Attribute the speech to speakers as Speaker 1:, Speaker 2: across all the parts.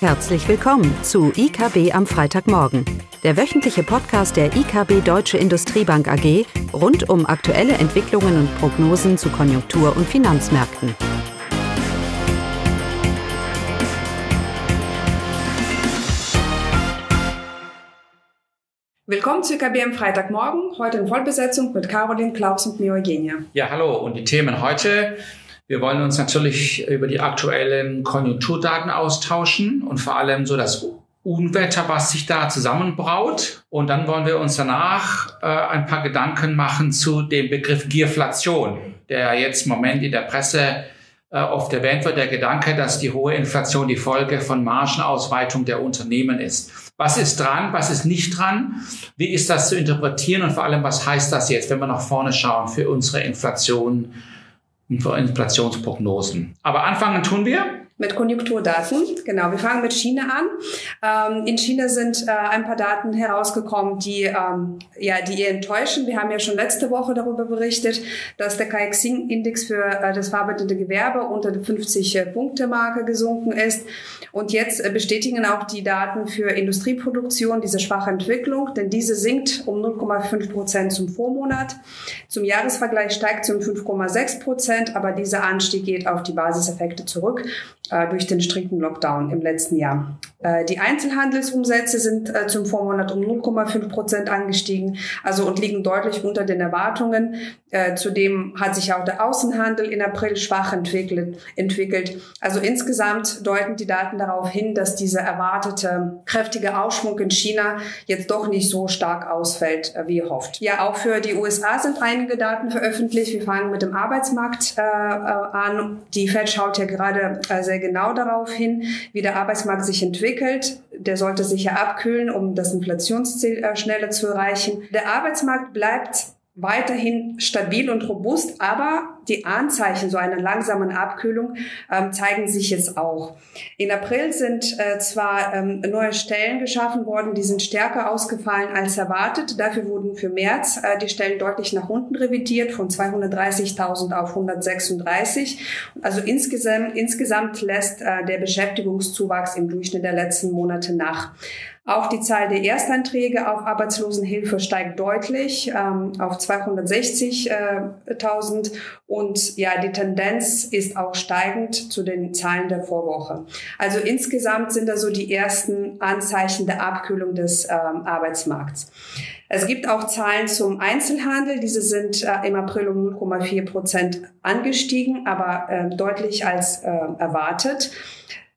Speaker 1: Herzlich willkommen zu IKB am Freitagmorgen, der wöchentliche Podcast der IKB Deutsche Industriebank AG rund um aktuelle Entwicklungen und Prognosen zu Konjunktur- und Finanzmärkten.
Speaker 2: Willkommen zu IKB am Freitagmorgen, heute in Vollbesetzung mit Caroline, Klaus und mir Eugenia.
Speaker 3: Ja, hallo und die Themen heute wir wollen uns natürlich über die aktuellen Konjunkturdaten austauschen und vor allem so das Unwetter, was sich da zusammenbraut. Und dann wollen wir uns danach äh, ein paar Gedanken machen zu dem Begriff Gierflation, der jetzt im Moment in der Presse äh, oft erwähnt wird. Der Gedanke, dass die hohe Inflation die Folge von Margenausweitung der Unternehmen ist. Was ist dran? Was ist nicht dran? Wie ist das zu interpretieren? Und vor allem, was heißt das jetzt, wenn wir nach vorne schauen für unsere Inflation für Inflationsprognosen. Aber anfangen tun wir
Speaker 2: mit Konjunkturdaten, genau. Wir fangen mit China an. Ähm, in China sind äh, ein paar Daten herausgekommen, die, ähm, ja, die eher enttäuschen. Wir haben ja schon letzte Woche darüber berichtet, dass der Caixin-Index für äh, das verarbeitende Gewerbe unter der 50-Punkte-Marke gesunken ist. Und jetzt äh, bestätigen auch die Daten für Industrieproduktion diese schwache Entwicklung, denn diese sinkt um 0,5 Prozent zum Vormonat. Zum Jahresvergleich steigt sie um 5,6 Prozent, aber dieser Anstieg geht auf die Basiseffekte zurück durch den strikten Lockdown im letzten Jahr. Äh, die Einzelhandelsumsätze sind äh, zum Vormonat um 0,5 Prozent angestiegen, also und liegen deutlich unter den Erwartungen. Äh, zudem hat sich auch der Außenhandel in April schwach entwickelt. Also insgesamt deuten die Daten darauf hin, dass dieser erwartete kräftige Aufschwung in China jetzt doch nicht so stark ausfällt, wie erhofft. Ja, auch für die USA sind einige Daten veröffentlicht. Wir fangen mit dem Arbeitsmarkt äh, an. Die Fed schaut ja gerade äh, sehr genau darauf hin, wie der Arbeitsmarkt sich entwickelt. Der sollte sich ja abkühlen, um das Inflationsziel äh, schneller zu erreichen. Der Arbeitsmarkt bleibt weiterhin stabil und robust, aber die Anzeichen so einer langsamen Abkühlung ähm, zeigen sich jetzt auch. In April sind äh, zwar ähm, neue Stellen geschaffen worden, die sind stärker ausgefallen als erwartet. Dafür wurden für März äh, die Stellen deutlich nach unten revidiert, von 230.000 auf 136. Also insgesamt, insgesamt lässt äh, der Beschäftigungszuwachs im Durchschnitt der letzten Monate nach. Auch die Zahl der Erstanträge auf Arbeitslosenhilfe steigt deutlich ähm, auf 260.000 und ja, die Tendenz ist auch steigend zu den Zahlen der Vorwoche. Also insgesamt sind da so die ersten Anzeichen der Abkühlung des ähm, Arbeitsmarkts. Es gibt auch Zahlen zum Einzelhandel. Diese sind äh, im April um 0,4 Prozent angestiegen, aber äh, deutlich als äh, erwartet.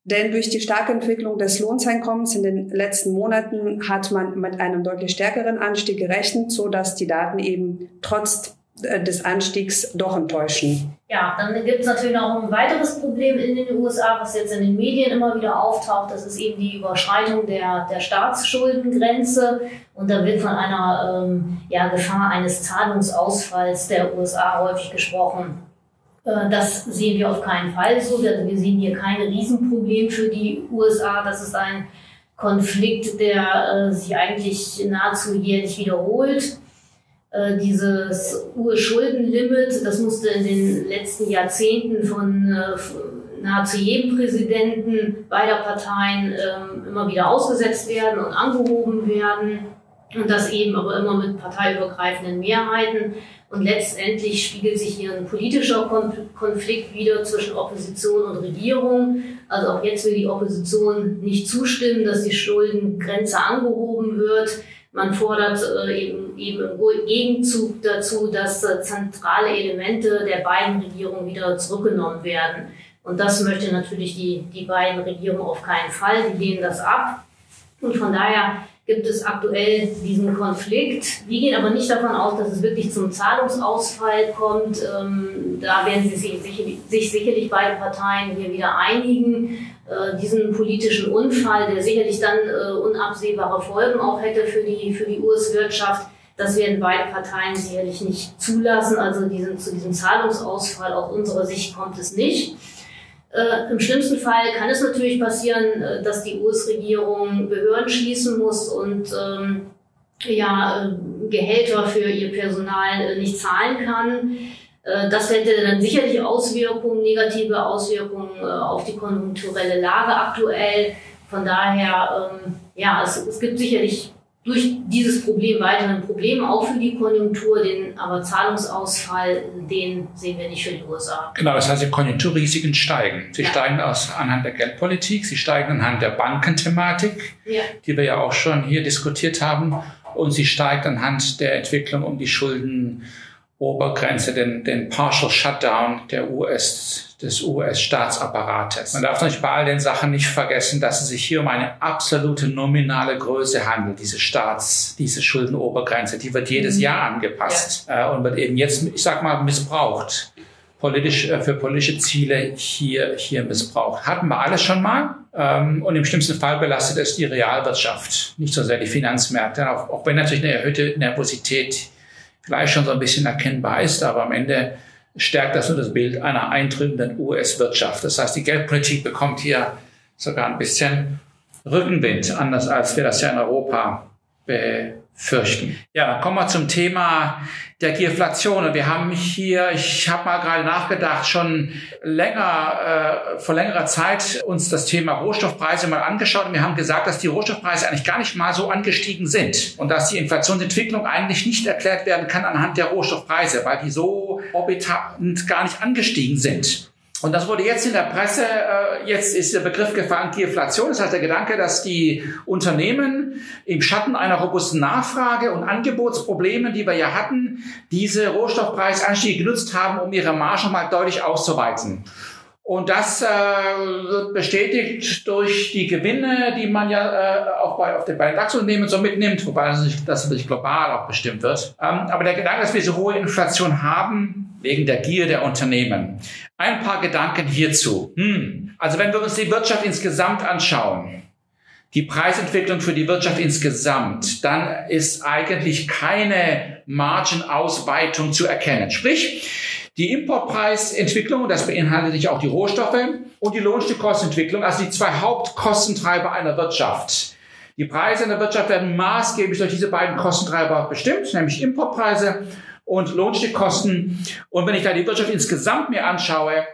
Speaker 2: Denn durch die starke Entwicklung des Lohneinkommens in den letzten Monaten hat man mit einem deutlich stärkeren Anstieg gerechnet, so dass die Daten eben trotz des Anstiegs doch enttäuschen.
Speaker 4: Ja, dann gibt es natürlich noch ein weiteres Problem in den USA, was jetzt in den Medien immer wieder auftaucht. Das ist eben die Überschreitung der, der Staatsschuldengrenze. Und da wird von einer ähm, ja, Gefahr eines Zahlungsausfalls der USA häufig gesprochen. Äh, das sehen wir auf keinen Fall so. Wir sehen hier kein Riesenproblem für die USA. Das ist ein Konflikt, der äh, sich eigentlich nahezu jährlich wiederholt. Äh, dieses Urschuldenlimit, das musste in den letzten Jahrzehnten von nahezu jedem Präsidenten beider Parteien ähm, immer wieder ausgesetzt werden und angehoben werden. Und das eben aber immer mit parteiübergreifenden Mehrheiten. Und letztendlich spiegelt sich hier ein politischer Konflikt wieder zwischen Opposition und Regierung. Also auch jetzt will die Opposition nicht zustimmen, dass die Schuldengrenze angehoben wird. Man fordert äh, eben, im Gegenzug dazu, dass äh, zentrale Elemente der beiden Regierungen wieder zurückgenommen werden. Und das möchte natürlich die, die beiden Regierungen auf keinen Fall. Die lehnen das ab. Und von daher gibt es aktuell diesen Konflikt. Wir gehen aber nicht davon aus, dass es wirklich zum Zahlungsausfall kommt. Ähm, da werden sich sicherlich, sich sicherlich beide Parteien hier wieder einigen. Äh, diesen politischen Unfall, der sicherlich dann äh, unabsehbare Folgen auch hätte für die, für die US-Wirtschaft, das werden beide Parteien sicherlich nicht zulassen. Also diesen, zu diesem Zahlungsausfall aus unserer Sicht kommt es nicht. Äh, Im schlimmsten Fall kann es natürlich passieren, äh, dass die US-Regierung Behörden schließen muss und ähm, ja, äh, Gehälter für ihr Personal äh, nicht zahlen kann. Äh, das hätte dann sicherlich Auswirkungen, negative Auswirkungen äh, auf die konjunkturelle Lage aktuell. von daher, ähm, ja, es, es gibt sicherlich durch dieses Problem weiterhin Probleme, auch für die Konjunktur, den aber Zahlungsausfall, den sehen wir nicht für die USA.
Speaker 3: Genau, das heißt, die Konjunkturrisiken steigen. Sie ja. steigen aus, anhand der Geldpolitik, sie steigen anhand der Bankenthematik, ja. die wir ja auch schon hier diskutiert haben, und sie steigt anhand der Entwicklung um die Schuldenobergrenze, den, den Partial Shutdown der US des US-Staatsapparates. Man darf nicht bei all den Sachen nicht vergessen, dass es sich hier um eine absolute nominale Größe handelt, diese Staats-, diese Schuldenobergrenze. Die wird jedes mhm. Jahr angepasst ja. äh, und wird eben jetzt, ich sag mal, missbraucht. Politisch, äh, für politische Ziele hier, hier missbraucht. Hatten wir alles schon mal. Ähm, und im schlimmsten Fall belastet es die Realwirtschaft, nicht so sehr die Finanzmärkte. Auch, auch wenn natürlich eine erhöhte Nervosität vielleicht schon so ein bisschen erkennbar ist, aber am Ende stärkt das nur das Bild einer eintrübenden US-Wirtschaft. Das heißt, die Geldpolitik bekommt hier sogar ein bisschen Rückenwind, anders als wir das ja in Europa befürchten. Ja, kommen wir zum Thema der Gierflation. Und wir haben hier, ich habe mal gerade nachgedacht, schon länger, äh, vor längerer Zeit uns das Thema Rohstoffpreise mal angeschaut und wir haben gesagt, dass die Rohstoffpreise eigentlich gar nicht mal so angestiegen sind und dass die Inflationsentwicklung eigentlich nicht erklärt werden kann anhand der Rohstoffpreise, weil die so orbitant gar nicht angestiegen sind. Und das wurde jetzt in der Presse, äh, jetzt ist der Begriff gefallen, Inflation. Das heißt der Gedanke, dass die Unternehmen im Schatten einer robusten Nachfrage und Angebotsproblemen, die wir ja hatten, diese Rohstoffpreisanstiege genutzt haben, um ihre Marge mal deutlich auszuweiten. Und das äh, wird bestätigt durch die Gewinne, die man ja äh, auch bei, auf den, bei den DAX-Unternehmen so mitnimmt, wobei das, nicht, das natürlich global auch bestimmt wird. Ähm, aber der Gedanke, dass wir so hohe Inflation haben, wegen der Gier der Unternehmen. Ein paar Gedanken hierzu. Hm. Also wenn wir uns die Wirtschaft insgesamt anschauen, die Preisentwicklung für die Wirtschaft insgesamt, dann ist eigentlich keine Margenausweitung zu erkennen. Sprich, die Importpreisentwicklung, das beinhaltet sich auch die Rohstoffe und die Lohnstückkostenentwicklung, also die zwei Hauptkostentreiber einer Wirtschaft. Die Preise in der Wirtschaft werden maßgeblich durch diese beiden Kostentreiber bestimmt, nämlich Importpreise und Lohnstückkosten. Und wenn ich da die Wirtschaft insgesamt mir anschaue,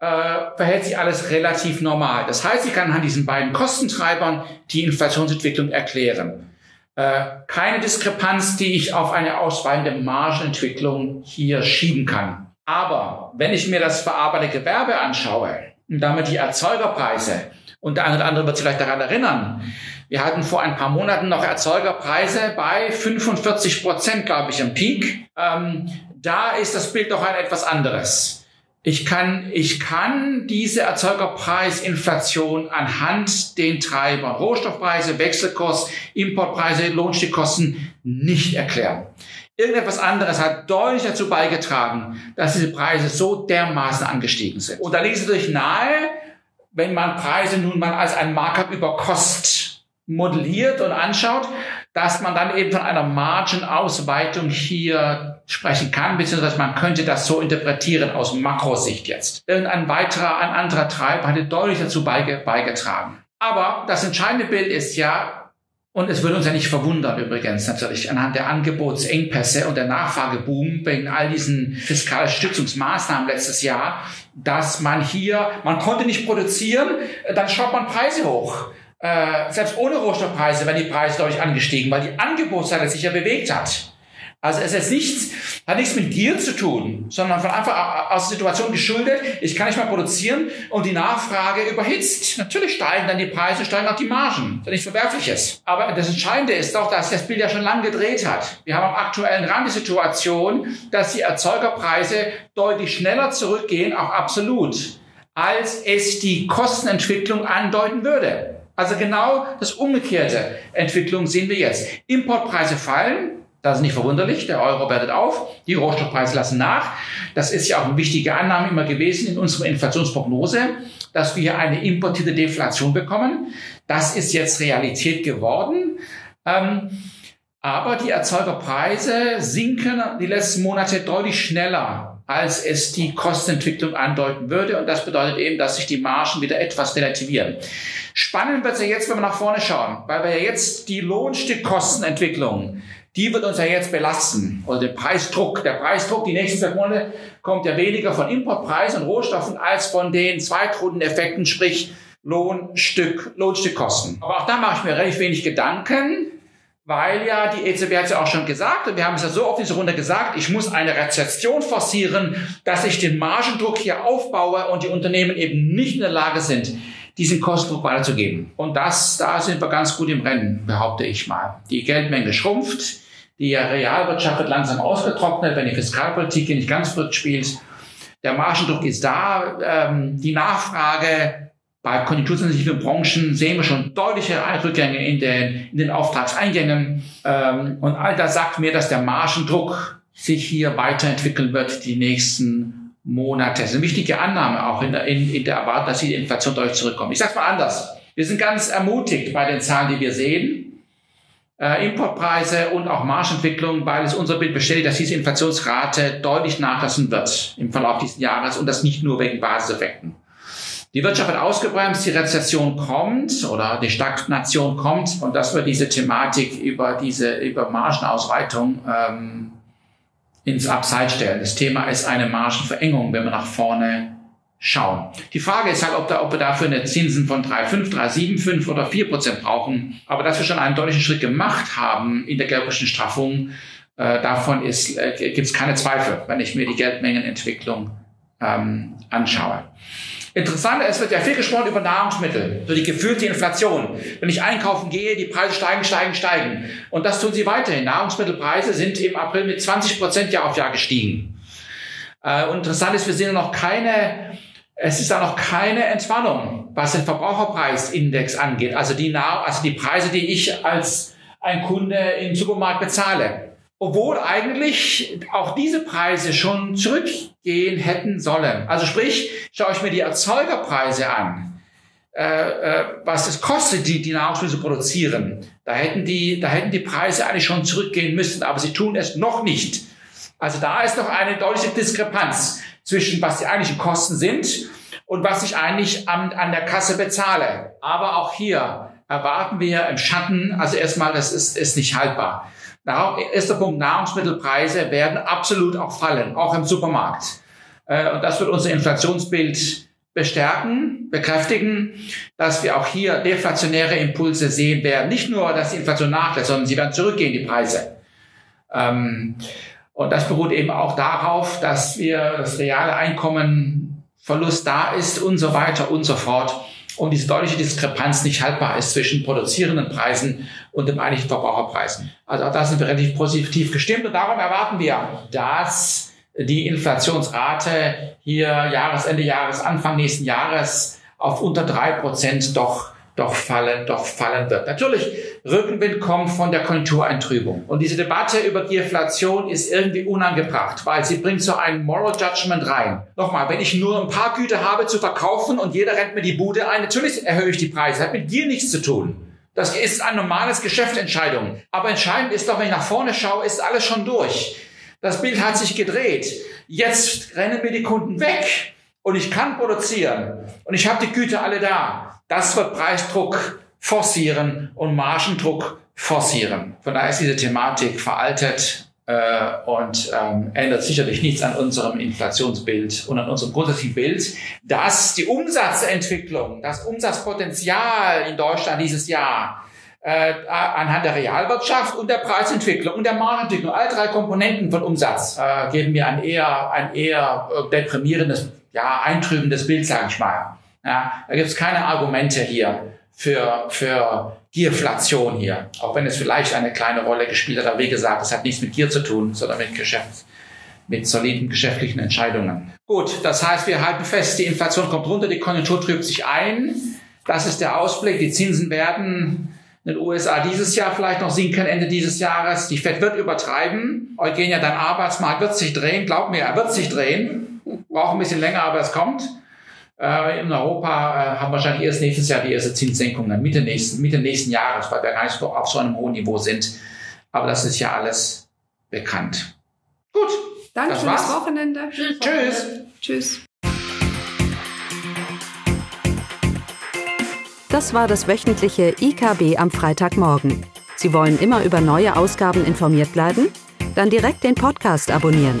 Speaker 3: äh, verhält sich alles relativ normal. Das heißt, ich kann an diesen beiden Kostentreibern die Inflationsentwicklung erklären. Äh, keine Diskrepanz, die ich auf eine ausweitende Margenentwicklung hier schieben kann. Aber wenn ich mir das verarbeitete Gewerbe anschaue und damit die Erzeugerpreise, und der eine oder andere wird sich vielleicht daran erinnern, wir hatten vor ein paar Monaten noch Erzeugerpreise bei 45 Prozent, glaube ich, im Peak. Ähm, da ist das Bild doch ein etwas anderes. Ich kann, ich kann diese Erzeugerpreisinflation anhand den Treibern Rohstoffpreise, Wechselkurs, Importpreise, Lohnstückkosten nicht erklären. Irgendetwas anderes hat deutlich dazu beigetragen, dass diese Preise so dermaßen angestiegen sind. Und da liegt es natürlich nahe, wenn man Preise nun mal als ein Markup über Kost modelliert und anschaut, dass man dann eben von einer Margenausweitung hier sprechen kann, beziehungsweise man könnte das so interpretieren aus Makrosicht jetzt. Irgendein weiterer, ein anderer Treiber hatte deutlich dazu beigetragen. Aber das entscheidende Bild ist ja, und es würde uns ja nicht verwundern übrigens natürlich anhand der Angebotsengpässe und der Nachfrageboom wegen all diesen fiskalen Stützungsmaßnahmen letztes Jahr, dass man hier, man konnte nicht produzieren, dann schraubt man Preise hoch. Äh, selbst ohne Rohstoffpreise werden die Preise dadurch angestiegen, weil die Angebotsseite sich ja bewegt hat. Also es ist nichts, hat nichts mit Gier zu tun, sondern von einfach aus der Situation geschuldet, ich kann nicht mehr produzieren und die Nachfrage überhitzt. Natürlich steigen dann die Preise, steigen auch die Margen. Das ist nichts Verwerfliches. Aber das Entscheidende ist doch, dass das Bild ja schon lange gedreht hat. Wir haben am aktuellen Rand die Situation, dass die Erzeugerpreise deutlich schneller zurückgehen, auch absolut, als es die Kostenentwicklung andeuten würde. Also genau das umgekehrte Entwicklung sehen wir jetzt. Importpreise fallen, das ist nicht verwunderlich. Der Euro wertet auf, die Rohstoffpreise lassen nach. Das ist ja auch eine wichtige Annahme immer gewesen in unserer Inflationsprognose, dass wir eine importierte Deflation bekommen. Das ist jetzt Realität geworden. Ähm, aber die Erzeugerpreise sinken die letzten Monate deutlich schneller, als es die Kostenentwicklung andeuten würde. Und das bedeutet eben, dass sich die Margen wieder etwas relativieren. Spannend wird es ja jetzt, wenn wir nach vorne schauen, weil wir ja jetzt die Lohnstückkostenentwicklung die wird uns ja jetzt belasten. Oder der Preisdruck. Der Preisdruck, die nächsten sechs Monate, kommt ja weniger von Importpreisen und Rohstoffen als von den Zweitrundeneffekten, sprich Lohnstück, Lohnstückkosten. Aber auch da mache ich mir relativ wenig Gedanken, weil ja die EZB hat es ja auch schon gesagt und wir haben es ja so oft in dieser Runde gesagt, ich muss eine Rezession forcieren, dass ich den Margendruck hier aufbaue und die Unternehmen eben nicht in der Lage sind, diesen Kostendruck weiterzugeben. Und das, da sind wir ganz gut im Rennen, behaupte ich mal. Die Geldmenge schrumpft, die Realwirtschaft wird langsam ausgetrocknet, wenn die Fiskalpolitik hier nicht ganz verrückt spielt. Der Margendruck ist da, ähm, die Nachfrage bei konjunktursensitiven Branchen sehen wir schon deutliche Rückgänge in den, in den Auftragseingängen. Ähm, und all das sagt mir, dass der Margendruck sich hier weiterentwickeln wird die nächsten Monate. Das ist eine wichtige Annahme auch in der, in, in der Erwartung, dass die Inflation deutlich zurückkommt. Ich sage es mal anders. Wir sind ganz ermutigt bei den Zahlen, die wir sehen äh, Importpreise und auch Marschentwicklung, weil es unser Bild bestätigt, dass diese Inflationsrate deutlich nachlassen wird im Verlauf dieses Jahres und das nicht nur wegen Basiseffekten. Die Wirtschaft wird ausgebremst, die Rezession kommt oder die Stagnation kommt und das wird diese Thematik über diese über Margenausweitung ähm, ins Abseits stellen. Das Thema ist eine Margenverengung, wenn wir nach vorne schauen. Die Frage ist halt, ob, da, ob wir dafür eine Zinsen von 3,5, 3,75 oder 4 Prozent brauchen. Aber dass wir schon einen deutlichen Schritt gemacht haben in der geldpolitischen Straffung, äh, davon äh, gibt es keine Zweifel, wenn ich mir die Geldmengenentwicklung ähm, anschaue. Interessant, es wird ja viel gesprochen über Nahrungsmittel, so die gefühlte Inflation. Wenn ich einkaufen gehe, die Preise steigen, steigen, steigen. Und das tun sie weiterhin. Nahrungsmittelpreise sind im April mit 20 Prozent Jahr auf Jahr gestiegen. Äh, und interessant ist, wir sehen noch keine es ist da noch keine Entspannung, was den Verbraucherpreisindex angeht, also die, also die Preise, die ich als ein Kunde im Supermarkt bezahle. Obwohl eigentlich auch diese Preise schon zurückgehen hätten sollen. Also sprich, schaue ich mir die Erzeugerpreise an, äh, äh, was es kostet, die, die Nahrungsmittel zu produzieren. Da hätten die, da hätten die Preise eigentlich schon zurückgehen müssen, aber sie tun es noch nicht. Also da ist noch eine deutliche Diskrepanz zwischen was die eigentlichen Kosten sind und was ich eigentlich an, an der Kasse bezahle. Aber auch hier erwarten wir im Schatten, also erstmal, das ist, ist nicht haltbar. Erster Punkt, Nahrungsmittelpreise werden absolut auch fallen, auch im Supermarkt. Äh, und das wird unser Inflationsbild bestärken, bekräftigen, dass wir auch hier deflationäre Impulse sehen werden. Nicht nur, dass die Inflation nachlässt, sondern sie werden zurückgehen, die Preise. Ähm, und das beruht eben auch darauf, dass wir das reale Einkommenverlust da ist und so weiter und so fort. Und diese deutliche Diskrepanz nicht haltbar ist zwischen produzierenden Preisen und dem eigentlichen Verbraucherpreisen. Also auch da sind wir relativ positiv gestimmt und darum erwarten wir, dass die Inflationsrate hier Jahresende, Jahresanfang nächsten Jahres auf unter drei Prozent doch doch fallen, doch fallen wird. Natürlich, Rückenwind kommt von der Konjunktureintrübung. Und diese Debatte über die Inflation ist irgendwie unangebracht, weil sie bringt so ein Moral Judgment rein. Nochmal, wenn ich nur ein paar Güter habe zu verkaufen und jeder rennt mir die Bude ein, natürlich erhöhe ich die Preise. Hat mit dir nichts zu tun. Das ist ein normales Geschäftsentscheidung. Aber entscheidend ist doch, wenn ich nach vorne schaue, ist alles schon durch. Das Bild hat sich gedreht. Jetzt rennen mir die Kunden weg und ich kann produzieren und ich habe die Güter alle da. Das wird Preisdruck forcieren und Margendruck forcieren. Von daher ist diese Thematik veraltet äh, und ähm, ändert sicherlich nichts an unserem Inflationsbild und an unserem grundsätzlichen Bild, dass die Umsatzentwicklung, das Umsatzpotenzial in Deutschland dieses Jahr äh, anhand der Realwirtschaft und der Preisentwicklung und der Marktentwicklung, all drei Komponenten von Umsatz, äh, geben mir ein eher, ein eher äh, deprimierendes, ja, eintrübendes Bild, sage ich mal. Ja, da gibt es keine Argumente hier für, für Gierflation hier. Auch wenn es vielleicht eine kleine Rolle gespielt hat. Aber wie gesagt, es hat nichts mit Gier zu tun, sondern mit Geschäft, mit soliden geschäftlichen Entscheidungen. Gut, das heißt, wir halten fest, die Inflation kommt runter, die Konjunktur trübt sich ein. Das ist der Ausblick. Die Zinsen werden in den USA dieses Jahr vielleicht noch sinken, Ende dieses Jahres. Die Fed wird übertreiben. Eugenia, dein Arbeitsmarkt wird sich drehen. Glaub mir, er wird sich drehen. Braucht ein bisschen länger, aber es kommt. Äh, in Europa äh, haben wahrscheinlich erst nächstes Jahr die erste Zinssenkung, dann Mitte nächsten, Mitte nächsten Jahres, weil wir gar nicht auf so einem hohen Niveau sind. Aber das ist ja alles bekannt. Gut.
Speaker 2: Danke das
Speaker 3: war's.
Speaker 2: Wochenende.
Speaker 3: Tschüss. Tschüss.
Speaker 2: Tschüss.
Speaker 1: Das war das wöchentliche IKB am Freitagmorgen. Sie wollen immer über neue Ausgaben informiert bleiben? Dann direkt den Podcast abonnieren